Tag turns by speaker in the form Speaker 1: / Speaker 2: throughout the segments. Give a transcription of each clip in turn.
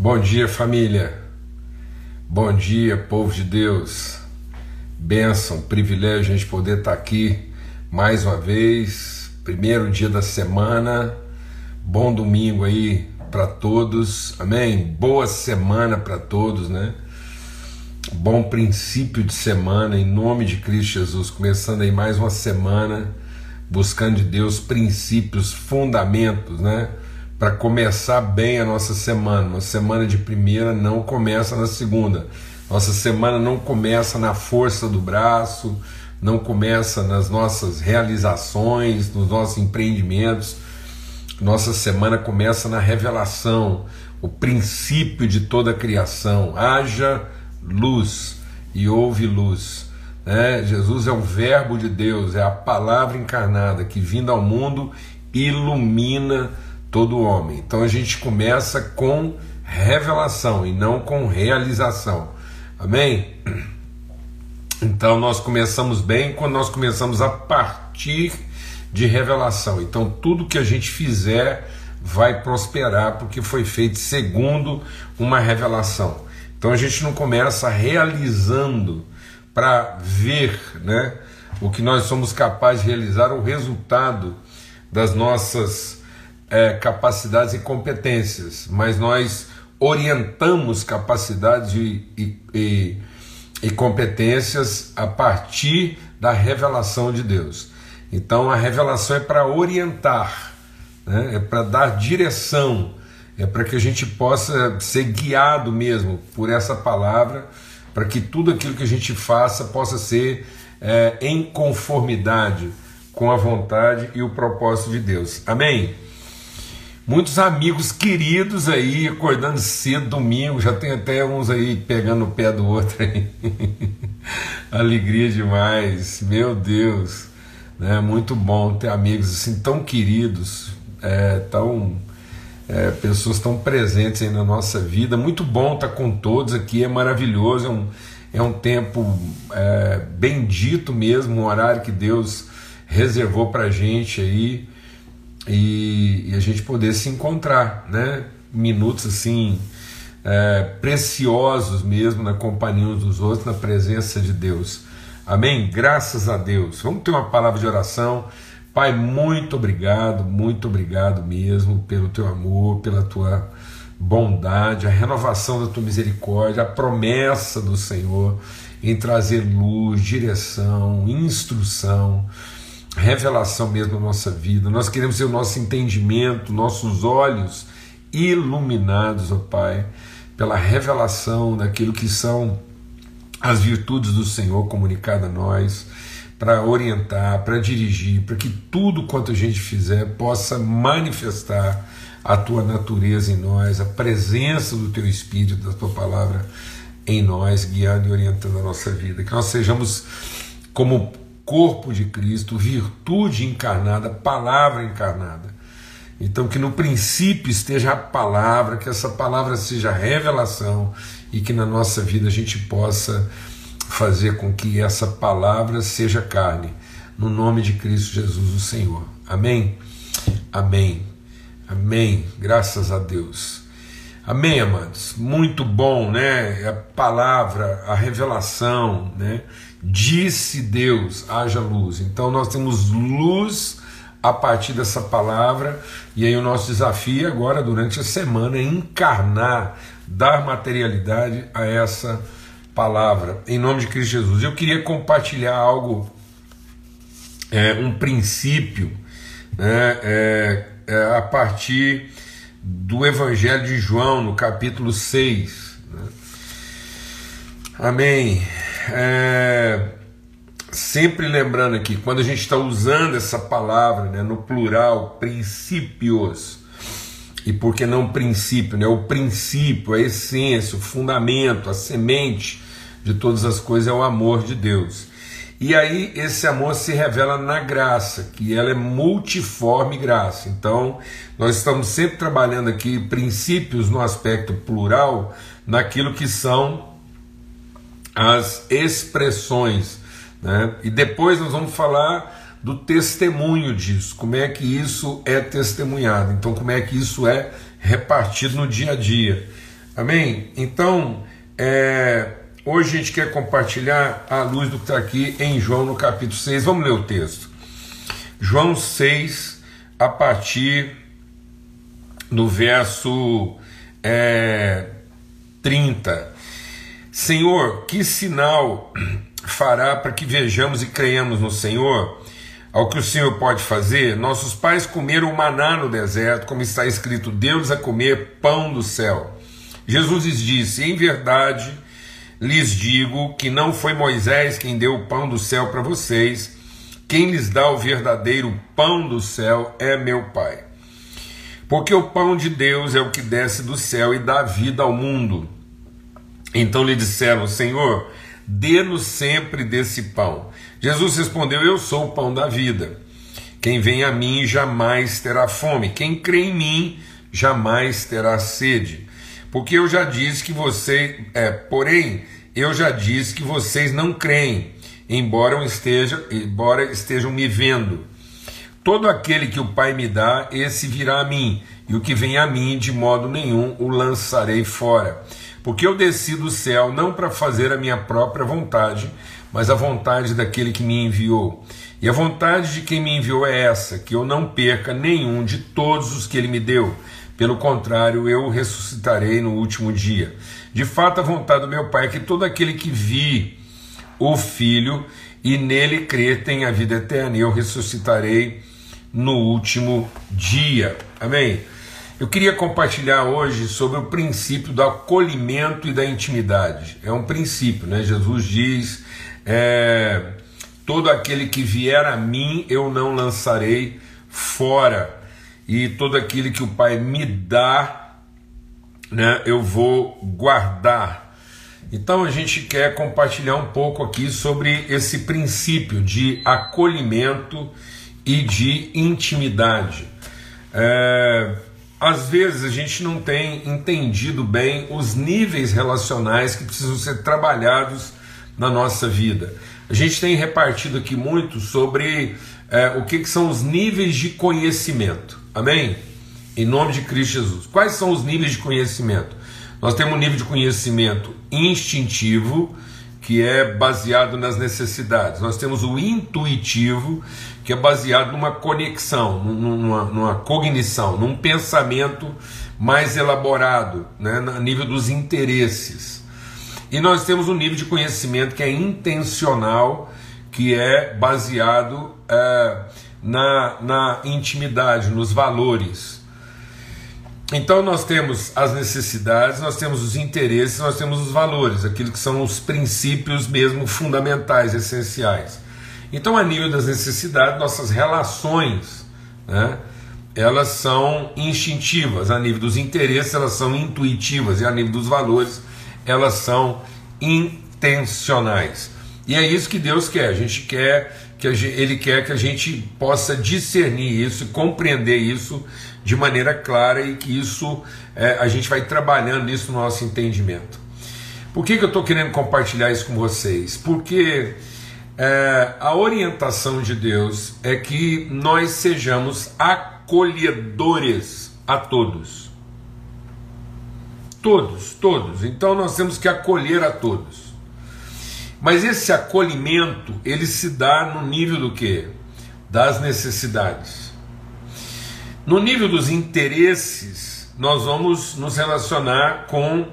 Speaker 1: Bom dia, família. Bom dia, povo de Deus. Bênção, privilégio a gente poder estar aqui mais uma vez. Primeiro dia da semana. Bom domingo aí para todos. Amém. Boa semana para todos, né? Bom princípio de semana em nome de Cristo Jesus. Começando aí mais uma semana buscando de Deus princípios, fundamentos, né? Para começar bem a nossa semana. Uma semana de primeira não começa na segunda. Nossa semana não começa na força do braço, não começa nas nossas realizações, nos nossos empreendimentos. Nossa semana começa na revelação, o princípio de toda a criação. Haja luz e houve luz. Né? Jesus é o Verbo de Deus, é a palavra encarnada que, vindo ao mundo, ilumina todo homem. Então a gente começa com revelação e não com realização. Amém? Então nós começamos bem quando nós começamos a partir de revelação. Então tudo que a gente fizer vai prosperar porque foi feito segundo uma revelação. Então a gente não começa realizando para ver, né, o que nós somos capazes de realizar, o resultado das nossas é, capacidades e competências, mas nós orientamos capacidades e, e, e, competências a partir da revelação de Deus. Então a revelação é para orientar, né? é para dar direção, é para que a gente possa ser guiado mesmo por essa palavra, para que tudo aquilo que a gente faça possa ser é, em conformidade com a vontade e o propósito de Deus. Amém? Muitos amigos queridos aí, acordando cedo, domingo, já tem até uns aí pegando o pé do outro aí. Alegria demais, meu Deus. Né? Muito bom ter amigos assim tão queridos, é, tão, é, pessoas tão presentes aí na nossa vida. Muito bom estar com todos aqui, é maravilhoso, é um, é um tempo é, bendito mesmo, um horário que Deus reservou para gente aí e, e a gente poder se encontrar, né? Minutos assim é, preciosos mesmo na companhia uns dos outros, na presença de Deus. Amém? Graças a Deus. Vamos ter uma palavra de oração. Pai, muito obrigado, muito obrigado mesmo pelo teu amor, pela tua bondade, a renovação da tua misericórdia, a promessa do Senhor em trazer luz, direção, instrução revelação mesmo na nossa vida. Nós queremos ter o nosso entendimento, nossos olhos iluminados, ó Pai, pela revelação daquilo que são as virtudes do Senhor comunicadas a nós, para orientar, para dirigir, para que tudo quanto a gente fizer possa manifestar a tua natureza em nós, a presença do teu Espírito, da tua palavra em nós, guiando e orientando a nossa vida. Que nós sejamos como corpo de Cristo, virtude encarnada, palavra encarnada. Então, que no princípio esteja a palavra, que essa palavra seja revelação e que na nossa vida a gente possa fazer com que essa palavra seja carne. No nome de Cristo Jesus, o Senhor. Amém? Amém. Amém. Graças a Deus. Amém, amados. Muito bom, né? A palavra, a revelação, né? Disse Deus, haja luz. Então nós temos luz a partir dessa palavra, e aí o nosso desafio agora, durante a semana, é encarnar, dar materialidade a essa palavra, em nome de Cristo Jesus. Eu queria compartilhar algo, é, um princípio, né, é, é, a partir do Evangelho de João, no capítulo 6. Né? Amém. É, sempre lembrando aqui, quando a gente está usando essa palavra né, no plural, princípios, e por que não princípio? Né, o princípio, a essência, o fundamento, a semente de todas as coisas é o amor de Deus. E aí esse amor se revela na graça, que ela é multiforme graça. Então, nós estamos sempre trabalhando aqui princípios no aspecto plural, naquilo que são as expressões. Né? E depois nós vamos falar do testemunho disso, como é que isso é testemunhado, então como é que isso é repartido no dia a dia. Amém? Então, é, hoje a gente quer compartilhar a luz do que está aqui em João no capítulo 6. Vamos ler o texto. João 6, a partir do verso é, 30. Senhor, que sinal fará para que vejamos e creiamos no Senhor? Ao que o Senhor pode fazer? Nossos pais comeram maná no deserto, como está escrito: Deus a comer pão do céu. Jesus lhes disse: Em verdade lhes digo que não foi Moisés quem deu o pão do céu para vocês, quem lhes dá o verdadeiro pão do céu é meu Pai. Porque o pão de Deus é o que desce do céu e dá vida ao mundo. Então lhe disseram: Senhor, dê-nos sempre desse pão. Jesus respondeu: Eu sou o pão da vida. Quem vem a mim jamais terá fome. Quem crê em mim jamais terá sede. Porque eu já disse que você, é, porém, eu já disse que vocês não creem, embora estejam, embora estejam me vendo. Todo aquele que o Pai me dá, esse virá a mim, e o que vem a mim, de modo nenhum o lançarei fora. Porque eu desci do céu não para fazer a minha própria vontade, mas a vontade daquele que me enviou. E a vontade de quem me enviou é essa: que eu não perca nenhum de todos os que ele me deu pelo contrário, eu o ressuscitarei no último dia. De fato, a vontade do meu Pai é que todo aquele que vi o Filho e nele crer tem a vida eterna, e eu ressuscitarei no último dia. Amém? Eu queria compartilhar hoje sobre o princípio do acolhimento e da intimidade. É um princípio, né? Jesus diz: é, todo aquele que vier a mim eu não lançarei fora e todo aquele que o Pai me dá, né, eu vou guardar. Então a gente quer compartilhar um pouco aqui sobre esse princípio de acolhimento e de intimidade. É, às vezes a gente não tem entendido bem os níveis relacionais que precisam ser trabalhados na nossa vida. A gente tem repartido aqui muito sobre é, o que, que são os níveis de conhecimento. Amém? Em nome de Cristo Jesus. Quais são os níveis de conhecimento? Nós temos um nível de conhecimento instintivo, que é baseado nas necessidades. Nós temos o intuitivo, que é baseado numa conexão, numa, numa cognição, num pensamento mais elaborado, né, a nível dos interesses. E nós temos um nível de conhecimento que é intencional, que é baseado. Uh, na, na intimidade, nos valores. Então nós temos as necessidades, nós temos os interesses, nós temos os valores, aquilo que são os princípios mesmo fundamentais, essenciais. Então, a nível das necessidades, nossas relações, né, elas são instintivas, a nível dos interesses, elas são intuitivas, e a nível dos valores, elas são intencionais. E é isso que Deus quer, a gente quer que gente, ele quer que a gente possa discernir isso, compreender isso de maneira clara e que isso é, a gente vai trabalhando isso no nosso entendimento. Por que, que eu estou querendo compartilhar isso com vocês? Porque é, a orientação de Deus é que nós sejamos acolhedores a todos. Todos, todos. Então nós temos que acolher a todos. Mas esse acolhimento, ele se dá no nível do que? Das necessidades. No nível dos interesses, nós vamos nos relacionar com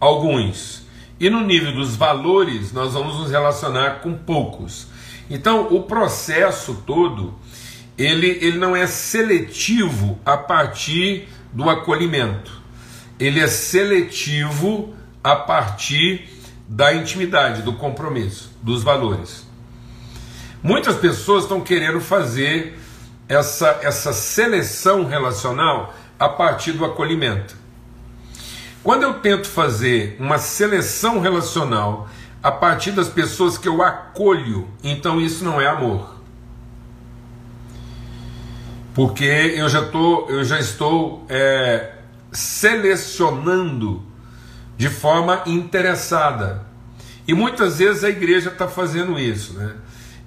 Speaker 1: alguns. E no nível dos valores, nós vamos nos relacionar com poucos. Então, o processo todo, ele, ele não é seletivo a partir do acolhimento. Ele é seletivo a partir da intimidade, do compromisso, dos valores. Muitas pessoas estão querendo fazer essa, essa seleção relacional a partir do acolhimento. Quando eu tento fazer uma seleção relacional a partir das pessoas que eu acolho, então isso não é amor. Porque eu já, tô, eu já estou é, selecionando de forma interessada. E muitas vezes a igreja está fazendo isso, né?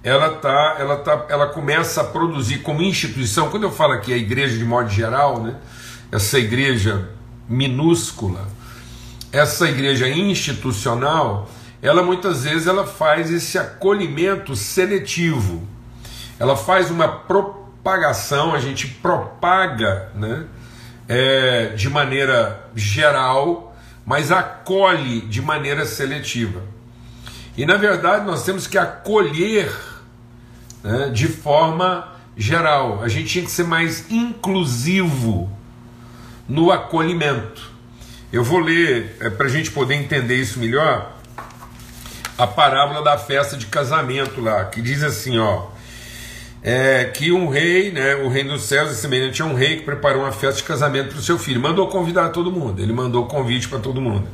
Speaker 1: Ela tá, ela tá, ela começa a produzir como instituição. Quando eu falo aqui a igreja de modo geral, né? Essa igreja minúscula, essa igreja institucional, ela muitas vezes ela faz esse acolhimento seletivo. Ela faz uma propagação, a gente propaga, né, é, de maneira geral, mas acolhe de maneira seletiva. E na verdade nós temos que acolher né, de forma geral. A gente tinha que ser mais inclusivo no acolhimento. Eu vou ler, é, para a gente poder entender isso melhor, a parábola da festa de casamento lá, que diz assim, ó, é, que um rei, né, o reino dos céus é semelhante a um rei que preparou uma festa de casamento para o seu filho, mandou convidar todo mundo, ele mandou convite para todo mundo.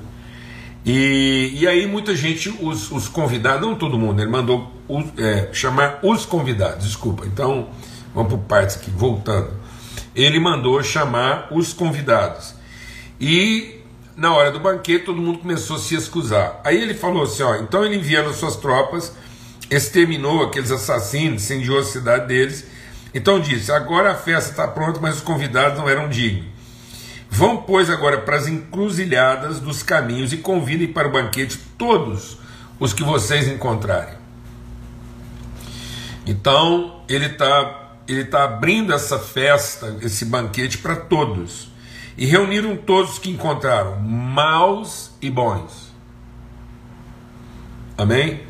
Speaker 1: E, e aí muita gente, os, os convidados, não todo mundo, ele mandou os, é, chamar os convidados, desculpa, então vamos por partes aqui, voltando. Ele mandou chamar os convidados. E na hora do banquete todo mundo começou a se excusar. Aí ele falou assim: ó, então ele enviando suas tropas, exterminou aqueles assassinos, incendiou a cidade deles. Então disse: agora a festa está pronta, mas os convidados não eram dignos. Vão, pois, agora para as encruzilhadas dos caminhos e convidem para o banquete todos os que vocês encontrarem. Então, ele está ele tá abrindo essa festa, esse banquete para todos. E reuniram todos os que encontraram, maus e bons. Amém?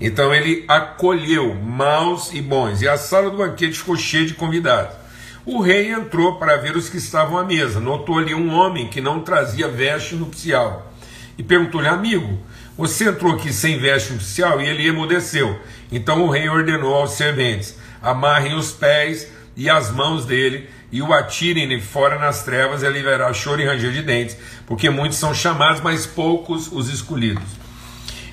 Speaker 1: Então ele acolheu maus e bons, e a sala do banquete ficou cheia de convidados. O rei entrou para ver os que estavam à mesa. Notou ali um homem que não trazia veste nupcial. E perguntou-lhe, amigo, você entrou aqui sem veste nupcial? E ele emudeceu. Então o rei ordenou aos serventes: amarrem os pés e as mãos dele e o atirem fora nas trevas e ali verá choro e ranger de dentes, porque muitos são chamados, mas poucos os escolhidos.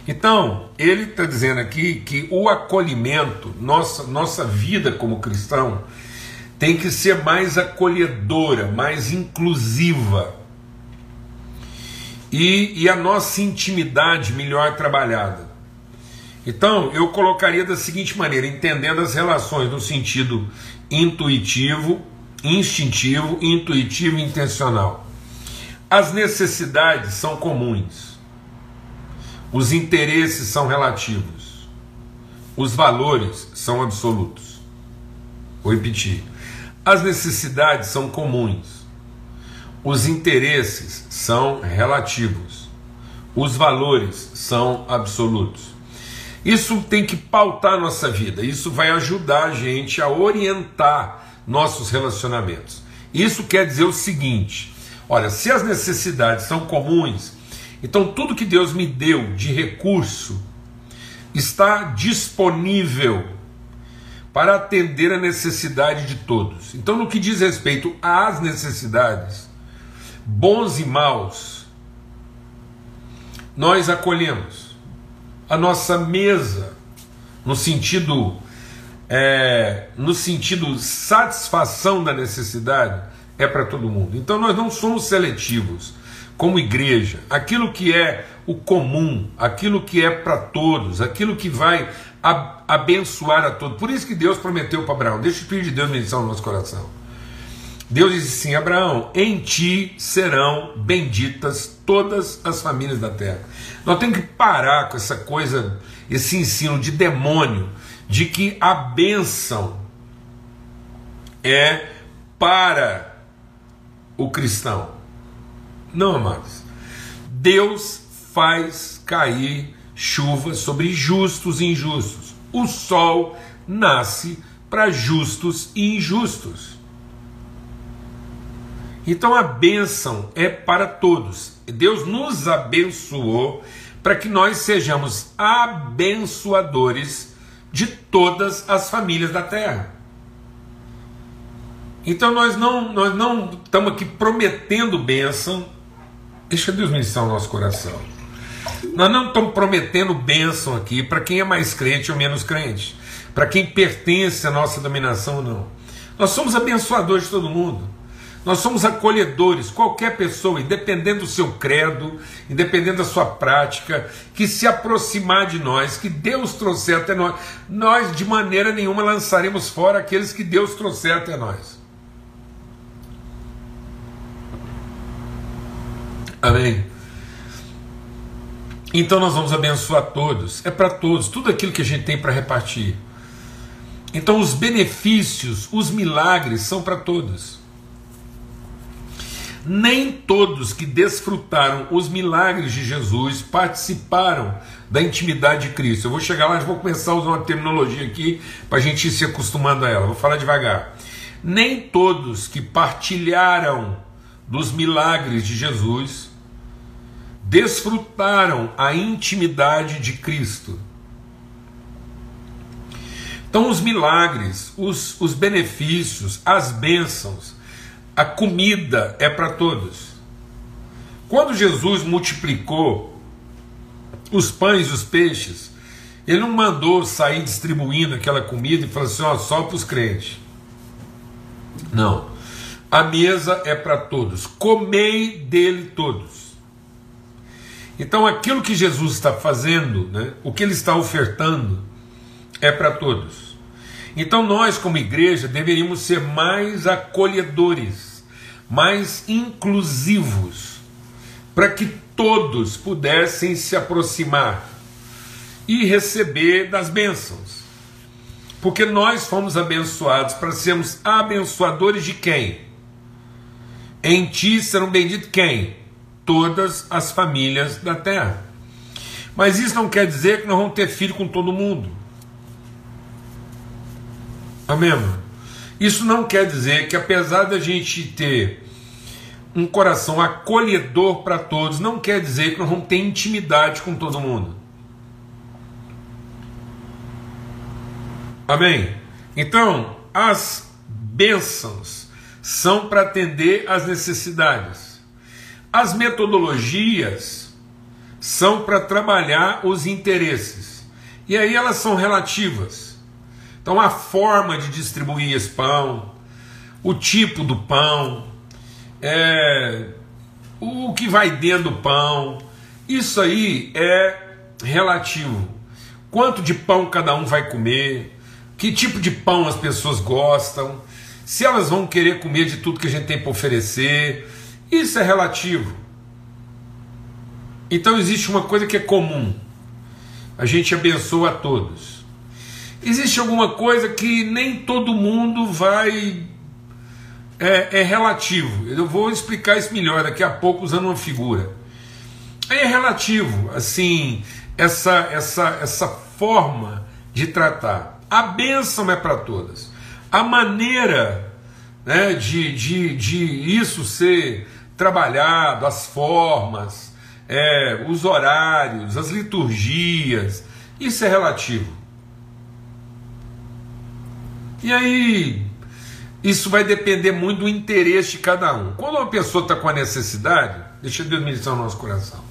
Speaker 1: Então, ele está dizendo aqui que o acolhimento, nossa, nossa vida como cristão, tem que ser mais acolhedora, mais inclusiva. E, e a nossa intimidade melhor trabalhada. Então, eu colocaria da seguinte maneira, entendendo as relações no sentido intuitivo, instintivo, intuitivo e intencional. As necessidades são comuns. Os interesses são relativos. Os valores são absolutos. Vou repetir. As necessidades são comuns, os interesses são relativos, os valores são absolutos. Isso tem que pautar nossa vida, isso vai ajudar a gente a orientar nossos relacionamentos. Isso quer dizer o seguinte: olha, se as necessidades são comuns, então tudo que Deus me deu de recurso está disponível para atender a necessidade de todos. Então, no que diz respeito às necessidades, bons e maus, nós acolhemos a nossa mesa no sentido é, no sentido satisfação da necessidade é para todo mundo. Então nós não somos seletivos como igreja. Aquilo que é o comum, aquilo que é para todos, aquilo que vai abençoar a todos. Por isso que Deus prometeu para Abraão: deixa o Espírito de Deus meditar no nosso coração. Deus disse assim: Abraão, em ti serão benditas todas as famílias da terra. Nós temos que parar com essa coisa, esse ensino de demônio, de que a bênção é para o cristão. Não, amados. Deus faz cair chuva sobre justos e injustos. O sol nasce para justos e injustos. Então a bênção é para todos. Deus nos abençoou para que nós sejamos abençoadores de todas as famílias da terra. Então nós não, nós não estamos aqui prometendo bênção. Deixa Deus ministrar o nosso coração. Nós não estamos prometendo bênção aqui para quem é mais crente ou menos crente, para quem pertence à nossa dominação ou não. Nós somos abençoadores de todo mundo. Nós somos acolhedores, qualquer pessoa, independente do seu credo, independente da sua prática, que se aproximar de nós, que Deus trouxer até nós, nós de maneira nenhuma lançaremos fora aqueles que Deus trouxer até nós. Amém. Então nós vamos abençoar todos, é para todos, tudo aquilo que a gente tem para repartir. Então os benefícios, os milagres são para todos. Nem todos que desfrutaram os milagres de Jesus participaram da intimidade de Cristo. Eu vou chegar lá e vou começar a usar uma terminologia aqui para a gente ir se acostumando a ela. Vou falar devagar. Nem todos que partilharam dos milagres de Jesus desfrutaram a intimidade de Cristo. Então, os milagres, os, os benefícios, as bênçãos, a comida é para todos. Quando Jesus multiplicou os pães e os peixes, ele não mandou sair distribuindo aquela comida e falar assim: ó, só para os crentes. Não. A mesa é para todos. Comei dele todos. Então, aquilo que Jesus está fazendo, né, o que ele está ofertando, é para todos. Então, nós, como igreja, deveríamos ser mais acolhedores, mais inclusivos, para que todos pudessem se aproximar e receber das bênçãos. Porque nós fomos abençoados para sermos abençoadores de quem? Em ti serão benditos quem? Todas as famílias da terra. Mas isso não quer dizer que nós vamos ter filho com todo mundo. Amém? Isso não quer dizer que, apesar da gente ter um coração acolhedor para todos, não quer dizer que nós vamos ter intimidade com todo mundo. Amém? Então, as bênçãos são para atender às necessidades. As metodologias são para trabalhar os interesses. E aí elas são relativas. Então a forma de distribuir esse pão, o tipo do pão, é, o que vai dentro do pão, isso aí é relativo. Quanto de pão cada um vai comer, que tipo de pão as pessoas gostam, se elas vão querer comer de tudo que a gente tem para oferecer, isso é relativo. Então existe uma coisa que é comum. A gente abençoa a todos. Existe alguma coisa que nem todo mundo vai. É, é relativo. Eu vou explicar isso melhor daqui a pouco usando uma figura. É relativo, assim, essa, essa, essa forma de tratar. A bênção é para todas. A maneira né, de, de, de isso ser trabalhado, as formas, é, os horários, as liturgias, isso é relativo. E aí, isso vai depender muito do interesse de cada um. Quando uma pessoa está com a necessidade, deixa Deus ministrar no nosso coração.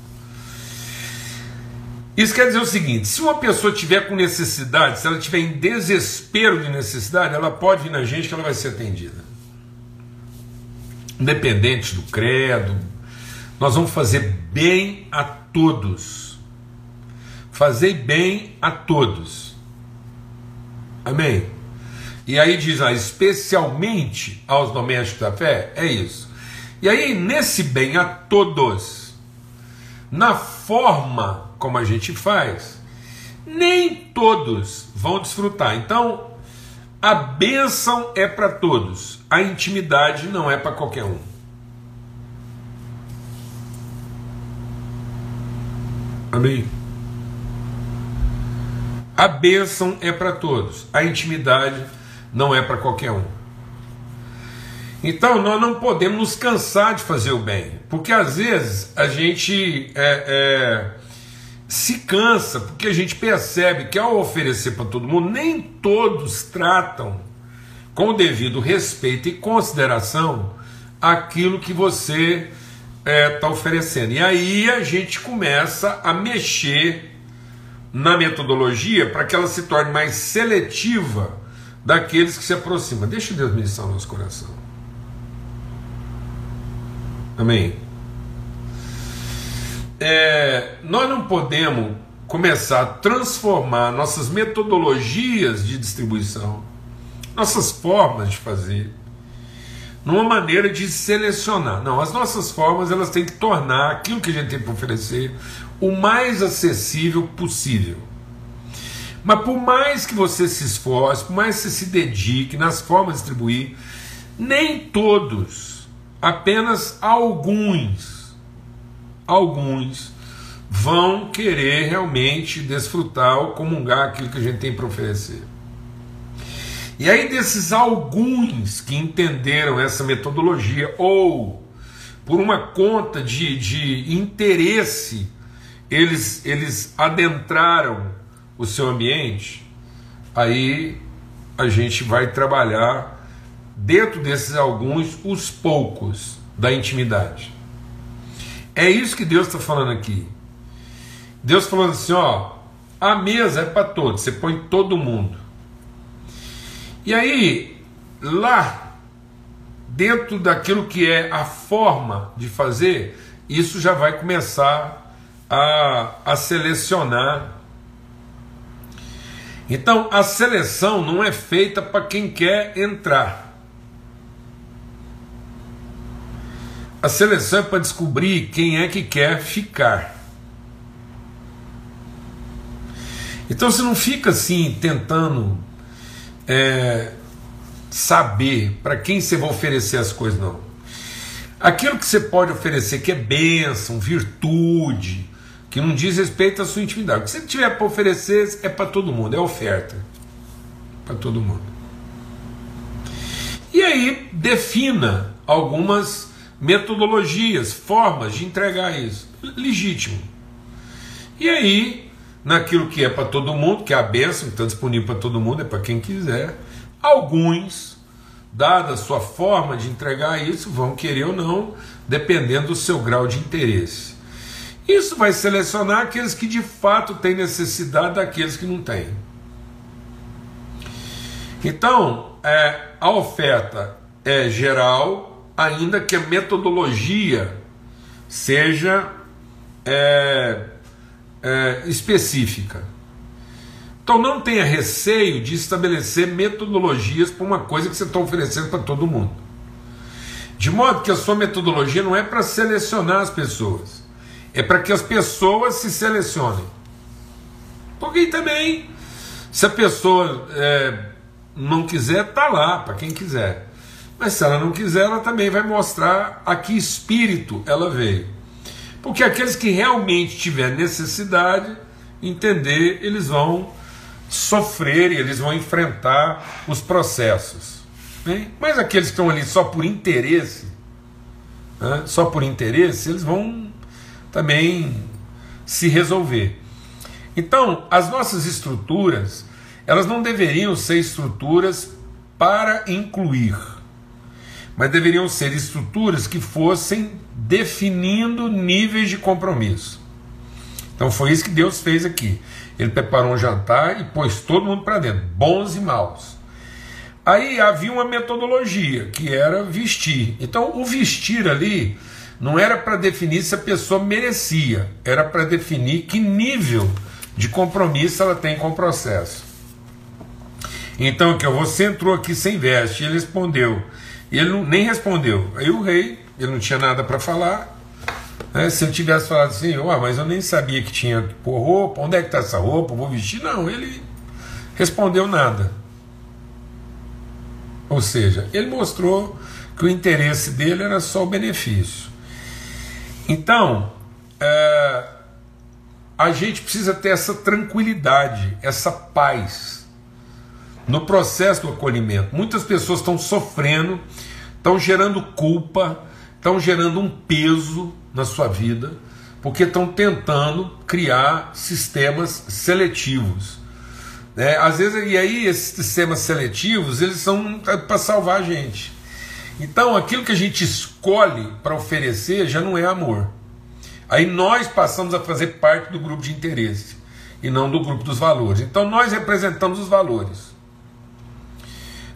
Speaker 1: Isso quer dizer o seguinte: se uma pessoa tiver com necessidade, se ela tiver em desespero de necessidade, ela pode vir na gente que ela vai ser atendida independente do credo, nós vamos fazer bem a todos. Fazer bem a todos. Amém? E aí diz, ah, especialmente aos domésticos da fé, é isso. E aí, nesse bem a todos, na forma como a gente faz, nem todos vão desfrutar. Então, a bênção é para todos, a intimidade não é para qualquer um. Amém? A bênção é para todos, a intimidade não é para qualquer um. Então nós não podemos nos cansar de fazer o bem, porque às vezes a gente é, é, se cansa, porque a gente percebe que ao oferecer para todo mundo, nem todos tratam com devido respeito e consideração aquilo que você está é, tá oferecendo. E aí a gente começa a mexer na metodologia para que ela se torne mais seletiva daqueles que se aproximam. Deixa Deus ministrar o nosso coração. Amém. É, nós não podemos começar a transformar nossas metodologias de distribuição nossas formas de fazer, numa maneira de selecionar. Não, as nossas formas elas têm que tornar aquilo que a gente tem para oferecer o mais acessível possível. Mas por mais que você se esforce, por mais que você se dedique nas formas de distribuir, nem todos, apenas alguns, alguns vão querer realmente desfrutar ou comungar aquilo que a gente tem para oferecer. E aí, desses alguns que entenderam essa metodologia, ou por uma conta de, de interesse, eles, eles adentraram o seu ambiente, aí a gente vai trabalhar dentro desses alguns, os poucos da intimidade. É isso que Deus está falando aqui. Deus falando assim: ó, a mesa é para todos, você põe todo mundo. E aí, lá, dentro daquilo que é a forma de fazer, isso já vai começar a, a selecionar. Então, a seleção não é feita para quem quer entrar. A seleção é para descobrir quem é que quer ficar. Então você não fica assim tentando é, saber para quem você vai oferecer as coisas, não. Aquilo que você pode oferecer, que é bênção, virtude, que não diz respeito à sua intimidade. O que você tiver para oferecer é para todo mundo, é oferta. Para todo mundo. E aí, defina algumas metodologias, formas de entregar isso. Legítimo. E aí, naquilo que é para todo mundo, que é a bênção, que está disponível para todo mundo, é para quem quiser. Alguns, dada a sua forma de entregar isso, vão querer ou não, dependendo do seu grau de interesse. Isso vai selecionar aqueles que de fato têm necessidade daqueles que não têm. Então, é, a oferta é geral, ainda que a metodologia seja é, é, específica. Então não tenha receio de estabelecer metodologias para uma coisa que você está oferecendo para todo mundo. De modo que a sua metodologia não é para selecionar as pessoas, é para que as pessoas se selecionem. Porque também, se a pessoa é, não quiser, está lá, para quem quiser. Mas se ela não quiser, ela também vai mostrar a que espírito ela veio. Porque aqueles que realmente tiver necessidade, entender, eles vão sofrer eles vão enfrentar os processos. Bem? Mas aqueles que estão ali só por interesse, né, só por interesse, eles vão também se resolver. Então, as nossas estruturas, elas não deveriam ser estruturas para incluir, mas deveriam ser estruturas que fossem definindo níveis de compromisso. Então foi isso que Deus fez aqui. Ele preparou um jantar e pôs todo mundo para dentro, bons e maus. Aí havia uma metodologia que era vestir. Então o vestir ali não era para definir se a pessoa merecia, era para definir que nível de compromisso ela tem com o processo. Então que você entrou aqui sem veste, ele respondeu. E ele não, nem respondeu. Aí o rei ele não tinha nada para falar. Né? Se ele tivesse falado assim, oh, mas eu nem sabia que tinha que pôr roupa, onde é que está essa roupa, vou vestir. Não, ele respondeu nada. Ou seja, ele mostrou que o interesse dele era só o benefício. Então, é, a gente precisa ter essa tranquilidade, essa paz no processo do acolhimento. Muitas pessoas estão sofrendo, estão gerando culpa, estão gerando um peso na sua vida, porque estão tentando criar sistemas seletivos. Né? Às vezes, e aí esses sistemas seletivos, eles são para salvar a gente. Então, aquilo que a gente escolhe para oferecer já não é amor. Aí nós passamos a fazer parte do grupo de interesse e não do grupo dos valores. Então, nós representamos os valores.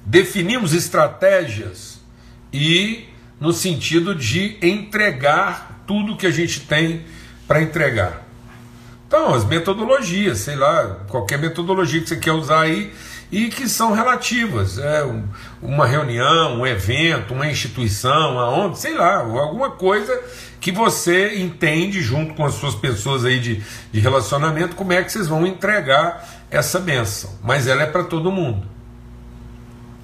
Speaker 1: Definimos estratégias e no sentido de entregar tudo que a gente tem para entregar. Então, as metodologias, sei lá, qualquer metodologia que você quer usar aí, e que são relativas. É uma reunião, um evento, uma instituição, aonde, sei lá, alguma coisa que você entende junto com as suas pessoas aí de, de relacionamento como é que vocês vão entregar essa benção. Mas ela é para todo mundo.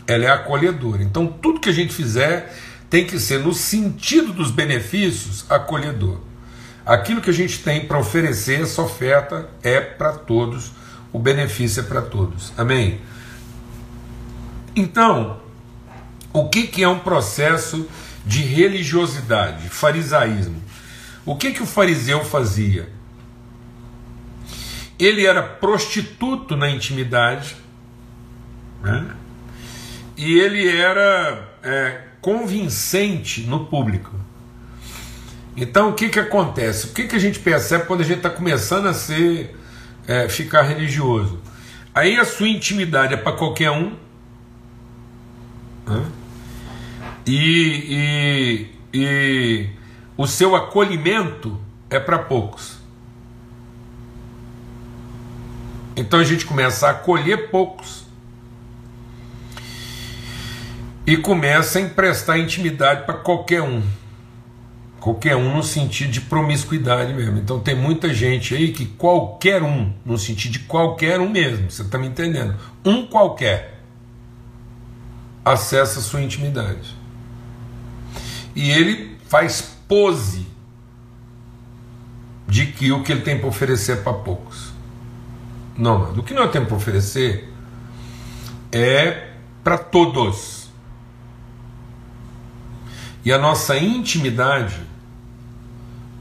Speaker 1: Ela é acolhedora. Então tudo que a gente fizer tem que ser no sentido dos benefícios acolhedor. Aquilo que a gente tem para oferecer, essa oferta é para todos, o benefício é para todos. Amém? Então, o que, que é um processo de religiosidade, farisaísmo? O que, que o fariseu fazia? Ele era prostituto na intimidade, né? e ele era é, convincente no público. Então o que, que acontece? O que, que a gente percebe quando a gente está começando a ser é, ficar religioso? Aí a sua intimidade é para qualquer um. Né? E, e, e o seu acolhimento é para poucos. Então a gente começa a acolher poucos e começa a emprestar intimidade para qualquer um. Qualquer um no sentido de promiscuidade mesmo. Então tem muita gente aí que qualquer um, no sentido de qualquer um mesmo, você está me entendendo? Um qualquer acessa a sua intimidade. E ele faz pose de que o que ele tem para oferecer é para poucos. Não, do que nós temos para oferecer é para todos. E a nossa intimidade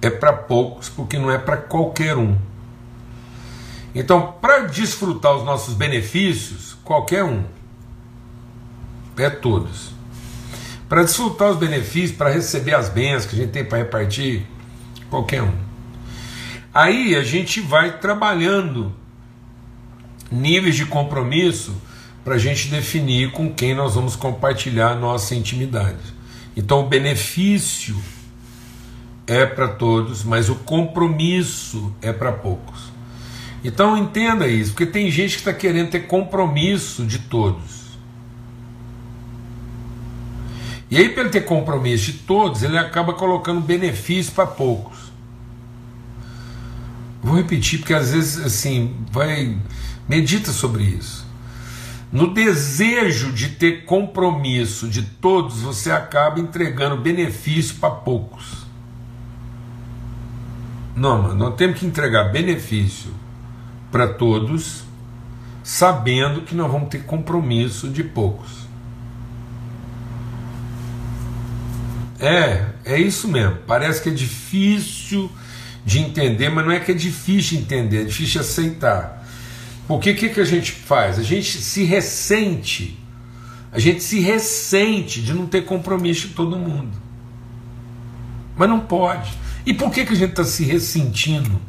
Speaker 1: é para poucos, porque não é para qualquer um. Então, para desfrutar os nossos benefícios, qualquer um. É todos. Para desfrutar os benefícios, para receber as bênçãos que a gente tem para repartir, qualquer um. Aí a gente vai trabalhando níveis de compromisso para a gente definir com quem nós vamos compartilhar nossa intimidade. Então, o benefício é para todos, mas o compromisso é para poucos. Então entenda isso, porque tem gente que está querendo ter compromisso de todos. E aí, para ele ter compromisso de todos, ele acaba colocando benefício para poucos. Vou repetir, porque às vezes, assim, vai. Medita sobre isso. No desejo de ter compromisso de todos, você acaba entregando benefício para poucos. Não, mano, nós temos que entregar benefício para todos, sabendo que nós vamos ter compromisso de poucos. É, é isso mesmo. Parece que é difícil de entender, mas não é que é difícil de entender, é difícil aceitar. O que, que a gente faz? A gente se ressente, a gente se ressente de não ter compromisso de todo mundo. Mas não pode. E por que, que a gente está se ressentindo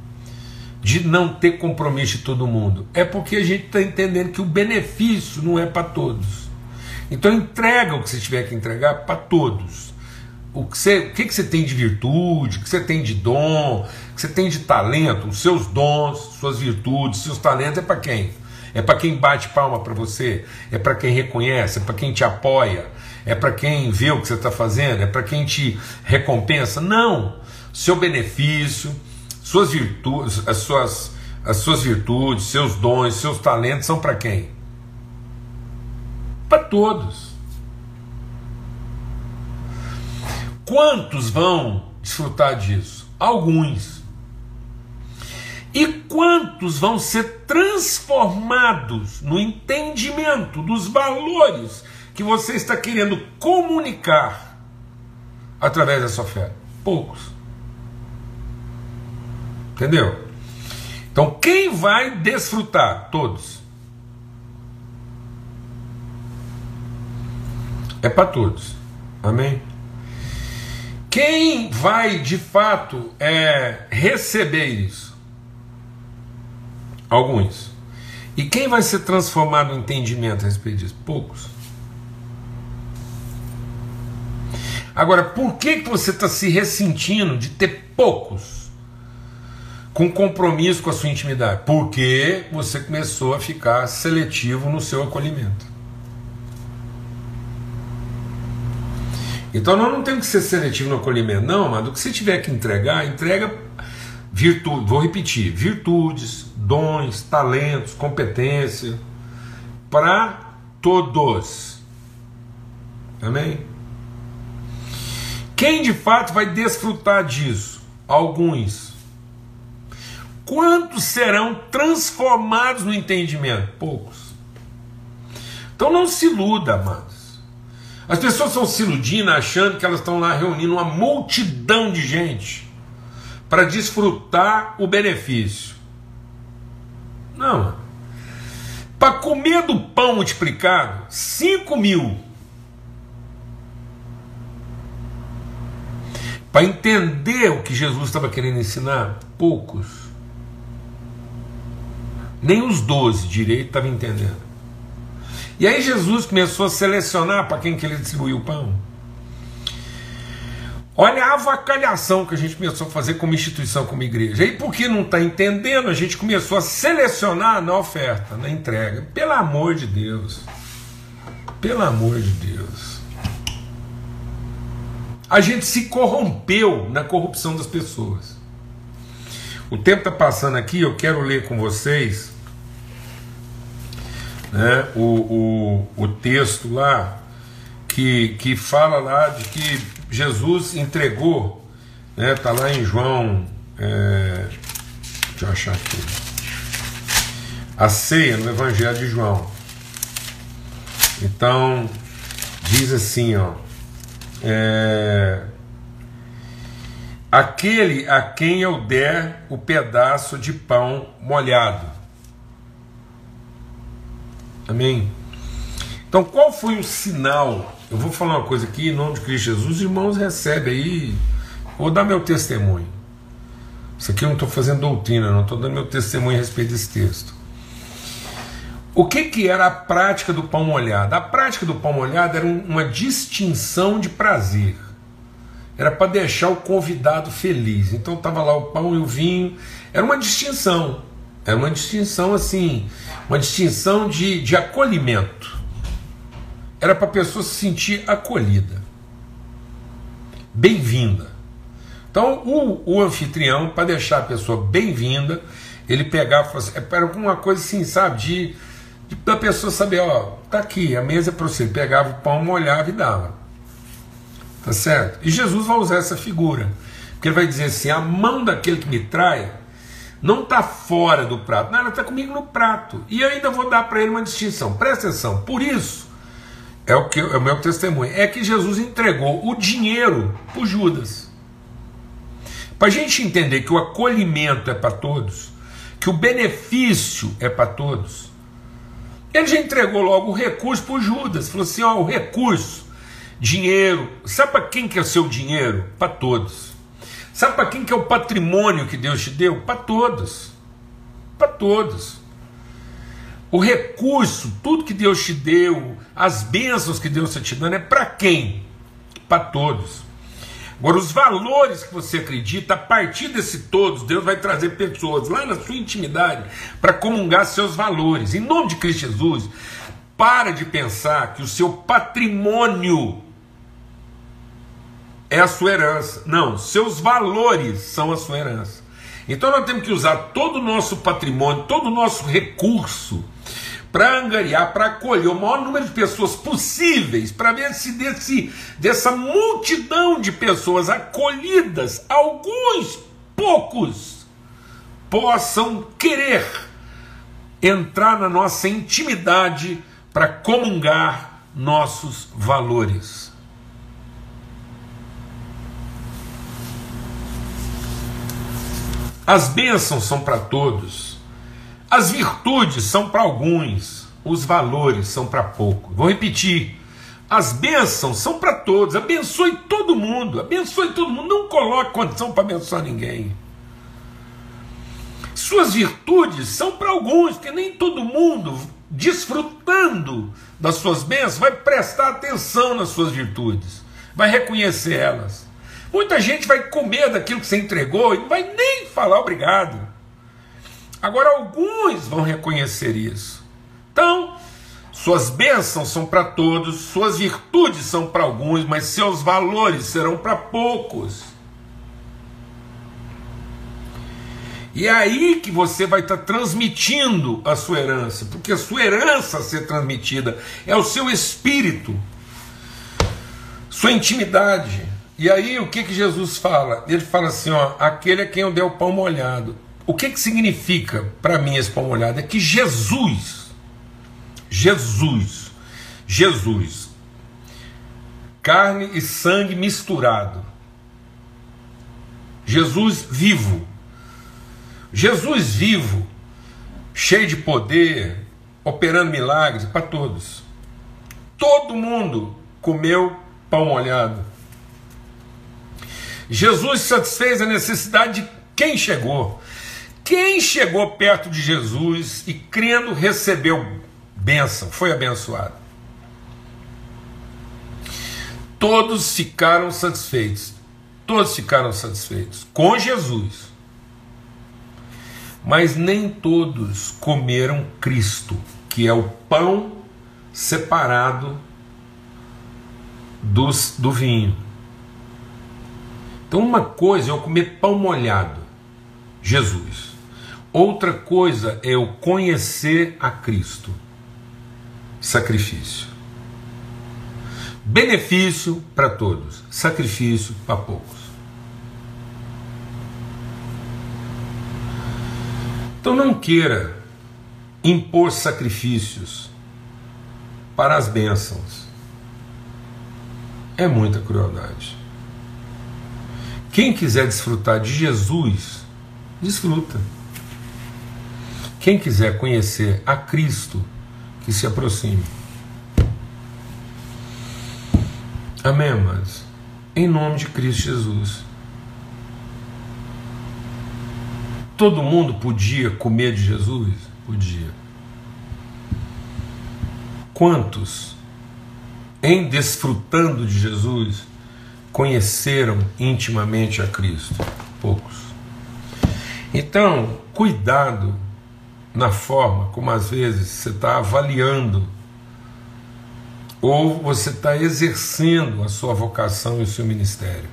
Speaker 1: de não ter compromisso de todo mundo? É porque a gente está entendendo que o benefício não é para todos. Então entrega o que você tiver que entregar para todos. O que, você, o que, que você tem de virtude, o que você tem de dom, o que você tem de talento, os seus dons, suas virtudes, seus talentos é para quem? É para quem bate palma para você, é para quem reconhece, é para quem te apoia, é para quem vê o que você está fazendo, é para quem te recompensa. Não! seu benefício, suas virtudes, as suas, as suas virtudes, seus dons, seus talentos são para quem? Para todos. Quantos vão desfrutar disso? Alguns. E quantos vão ser transformados no entendimento dos valores que você está querendo comunicar através da sua fé? Poucos. Entendeu? Então, quem vai desfrutar? Todos. É para todos. Amém? Quem vai de fato é, receber isso? Alguns. E quem vai ser transformado no entendimento a respeito disso? Poucos. Agora, por que, que você está se ressentindo de ter poucos? com compromisso com a sua intimidade? Porque você começou a ficar seletivo no seu acolhimento. Então nós não temos que ser seletivo no acolhimento, não, mas do que você tiver que entregar, entrega virtude, vou repetir, virtudes, dons, talentos, competência para todos. Amém? Quem de fato vai desfrutar disso? Alguns. Quantos serão transformados no entendimento? Poucos. Então não se iluda, amados. As pessoas estão se iludindo, achando que elas estão lá reunindo uma multidão de gente para desfrutar o benefício. Não. Para comer do pão multiplicado, 5 mil. Para entender o que Jesus estava querendo ensinar, poucos. Nem os doze direito estavam entendendo. E aí Jesus começou a selecionar para quem que ele distribuiu o pão. Olha a avacalhação que a gente começou a fazer como instituição, como igreja. E porque não está entendendo, a gente começou a selecionar na oferta, na entrega. Pelo amor de Deus. Pelo amor de Deus. A gente se corrompeu na corrupção das pessoas. O tempo está passando aqui, eu quero ler com vocês né, o, o, o texto lá que, que fala lá de que Jesus entregou, né, tá lá em João, é, deixa eu achar aqui, a ceia no Evangelho de João. Então, diz assim, ó, é, aquele a quem eu der o pedaço de pão molhado. Amém? Então, qual foi o sinal eu vou falar uma coisa aqui, em nome de Cristo Jesus, os irmãos recebem aí, vou dar meu testemunho. Isso aqui eu não estou fazendo doutrina, não estou dando meu testemunho a respeito desse texto. O que, que era a prática do pão molhado? A prática do pão molhado era uma distinção de prazer. Era para deixar o convidado feliz. Então estava lá o pão e o vinho. Era uma distinção. Era uma distinção assim, uma distinção de, de acolhimento era para a pessoa se sentir acolhida, bem-vinda. Então, o, o anfitrião, para deixar a pessoa bem-vinda, ele pegava, assim, era uma coisa assim, sabe, de, de da pessoa saber, ó, tá aqui, a mesa é para você. Pegava o pão, molhava e dava. Tá certo? E Jesus vai usar essa figura, porque ele vai dizer assim: a mão daquele que me trai não está fora do prato, não, ela está comigo no prato. E eu ainda vou dar para ele uma distinção. Presta atenção. Por isso, é o que é o meu testemunho, é que Jesus entregou o dinheiro para Judas. Para a gente entender que o acolhimento é para todos, que o benefício é para todos, ele já entregou logo o recurso para Judas. Falou assim: ó, o recurso, dinheiro. Sabe para quem que é o seu dinheiro? Para todos. Sabe para quem que é o patrimônio que Deus te deu? Para todos. Para todos. O recurso, tudo que Deus te deu, as bênçãos que Deus está te dando, é para quem? Para todos. Agora, os valores que você acredita, a partir desse todos, Deus vai trazer pessoas lá na sua intimidade para comungar seus valores. Em nome de Cristo Jesus, para de pensar que o seu patrimônio é a sua herança. Não, seus valores são a sua herança. Então nós temos que usar todo o nosso patrimônio, todo o nosso recurso para angariar, para acolher o maior número de pessoas possíveis, para ver se desse, dessa multidão de pessoas acolhidas, alguns poucos possam querer entrar na nossa intimidade para comungar nossos valores. As bênçãos são para todos. As virtudes são para alguns, os valores são para poucos. Vou repetir. As bênçãos são para todos. Abençoe todo mundo. Abençoe todo mundo. Não coloque condição para abençoar ninguém. Suas virtudes são para alguns, porque nem todo mundo, desfrutando das suas bênçãos, vai prestar atenção nas suas virtudes, vai reconhecer elas. Muita gente vai comer daquilo que você entregou e não vai nem falar obrigado. Agora, alguns vão reconhecer isso. Então, suas bênçãos são para todos, suas virtudes são para alguns, mas seus valores serão para poucos. E é aí que você vai estar tá transmitindo a sua herança, porque a sua herança a ser transmitida é o seu espírito, sua intimidade. E aí o que, que Jesus fala? Ele fala assim: ó, aquele a quem eu dei o pão molhado. O que, que significa para mim esse pão molhado? É que Jesus, Jesus, Jesus, carne e sangue misturado, Jesus vivo, Jesus vivo, cheio de poder, operando milagres para todos. Todo mundo comeu pão molhado. Jesus satisfez a necessidade de quem chegou. Quem chegou perto de Jesus e crendo recebeu bênção, foi abençoado. Todos ficaram satisfeitos. Todos ficaram satisfeitos com Jesus. Mas nem todos comeram Cristo, que é o pão separado dos, do vinho. Então, uma coisa é eu comer pão molhado, Jesus. Outra coisa é eu conhecer a Cristo sacrifício. Benefício para todos, sacrifício para poucos. Então não queira impor sacrifícios para as bênçãos. É muita crueldade. Quem quiser desfrutar de Jesus, desfruta. Quem quiser conhecer a Cristo, que se aproxime. Amém, amados? Em nome de Cristo Jesus. Todo mundo podia comer de Jesus? Podia. Quantos, em desfrutando de Jesus, conheceram intimamente a Cristo? Poucos. Então, cuidado na forma como às vezes você está avaliando ou você está exercendo a sua vocação e o seu ministério.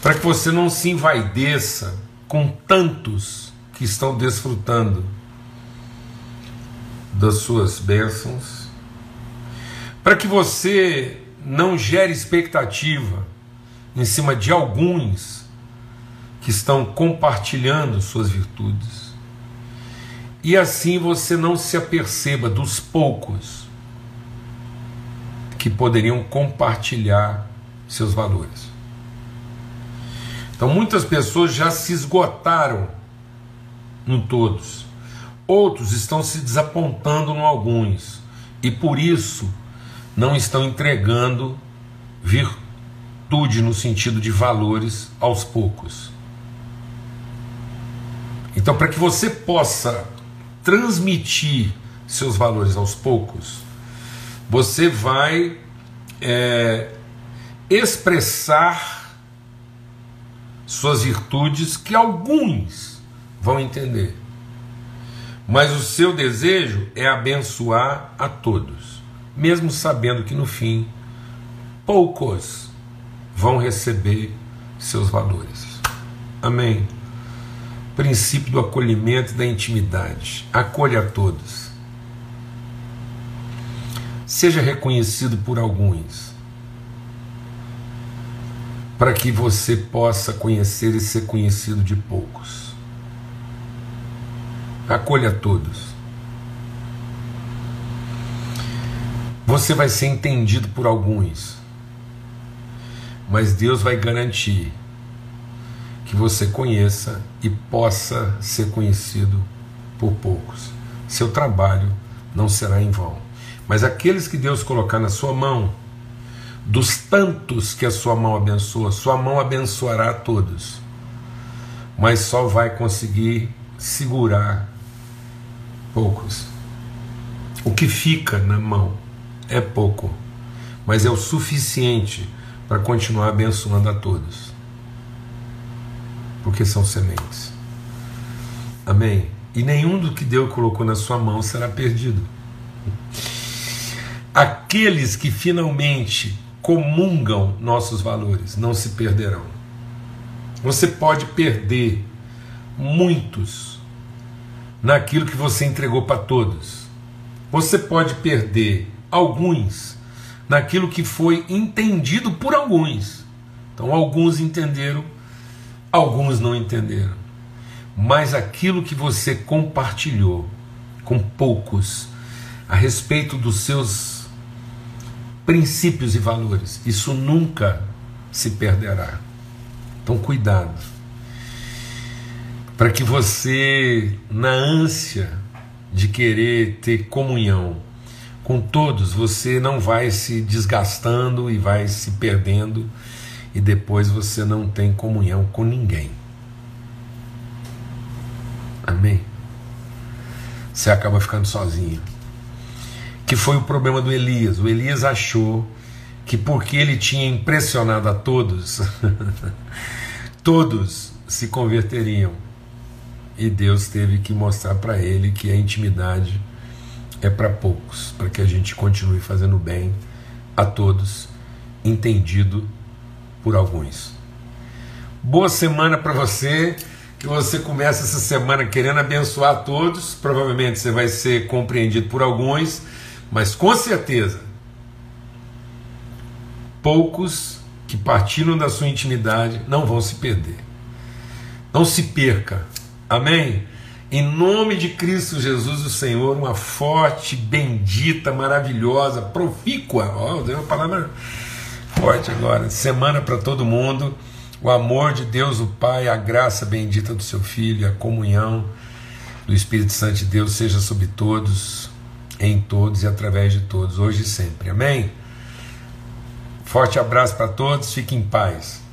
Speaker 1: Para que você não se envaideça com tantos que estão desfrutando das suas bênçãos, para que você não gere expectativa em cima de alguns que estão compartilhando suas virtudes e assim você não se aperceba dos poucos que poderiam compartilhar seus valores. Então muitas pessoas já se esgotaram em todos. Outros estão se desapontando em alguns e por isso não estão entregando virtude no sentido de valores aos poucos. Então, para que você possa transmitir seus valores aos poucos, você vai é, expressar suas virtudes que alguns vão entender. Mas o seu desejo é abençoar a todos, mesmo sabendo que no fim poucos vão receber seus valores. Amém princípio do acolhimento e da intimidade. Acolha a todos. Seja reconhecido por alguns, para que você possa conhecer e ser conhecido de poucos. Acolha a todos. Você vai ser entendido por alguns, mas Deus vai garantir que você conheça e possa ser conhecido por poucos. Seu trabalho não será em vão. Mas aqueles que Deus colocar na sua mão, dos tantos que a sua mão abençoa, sua mão abençoará a todos. Mas só vai conseguir segurar poucos. O que fica na mão é pouco, mas é o suficiente para continuar abençoando a todos. porque são sementes. Amém? E nenhum do que Deus colocou na sua mão será perdido. Aqueles que finalmente comungam nossos valores não se perderão. Você pode perder muitos naquilo que você entregou para todos. Você pode perder alguns naquilo que foi entendido por alguns. Então, alguns entenderam, alguns não entenderam. Mas aquilo que você compartilhou com poucos a respeito dos seus princípios e valores, isso nunca se perderá. Então, cuidado. Para que você, na ânsia de querer ter comunhão com todos, você não vai se desgastando e vai se perdendo e depois você não tem comunhão com ninguém. Amém? Você acaba ficando sozinho. Que foi o problema do Elias. O Elias achou que porque ele tinha impressionado a todos, todos se converteriam. E Deus teve que mostrar para ele que a intimidade é para poucos, para que a gente continue fazendo bem a todos, entendido por alguns. Boa semana para você, que você comece essa semana querendo abençoar todos. Provavelmente você vai ser compreendido por alguns, mas com certeza poucos que partilham da sua intimidade não vão se perder. Não se perca. Amém? Em nome de Cristo Jesus, o Senhor, uma forte, bendita, maravilhosa, profícua, ó, oh, deu uma palavra forte agora. Semana para todo mundo. O amor de Deus, o Pai, a graça bendita do seu Filho, a comunhão do Espírito Santo de Deus seja sobre todos, em todos e através de todos, hoje e sempre. Amém? Forte abraço para todos, fiquem em paz.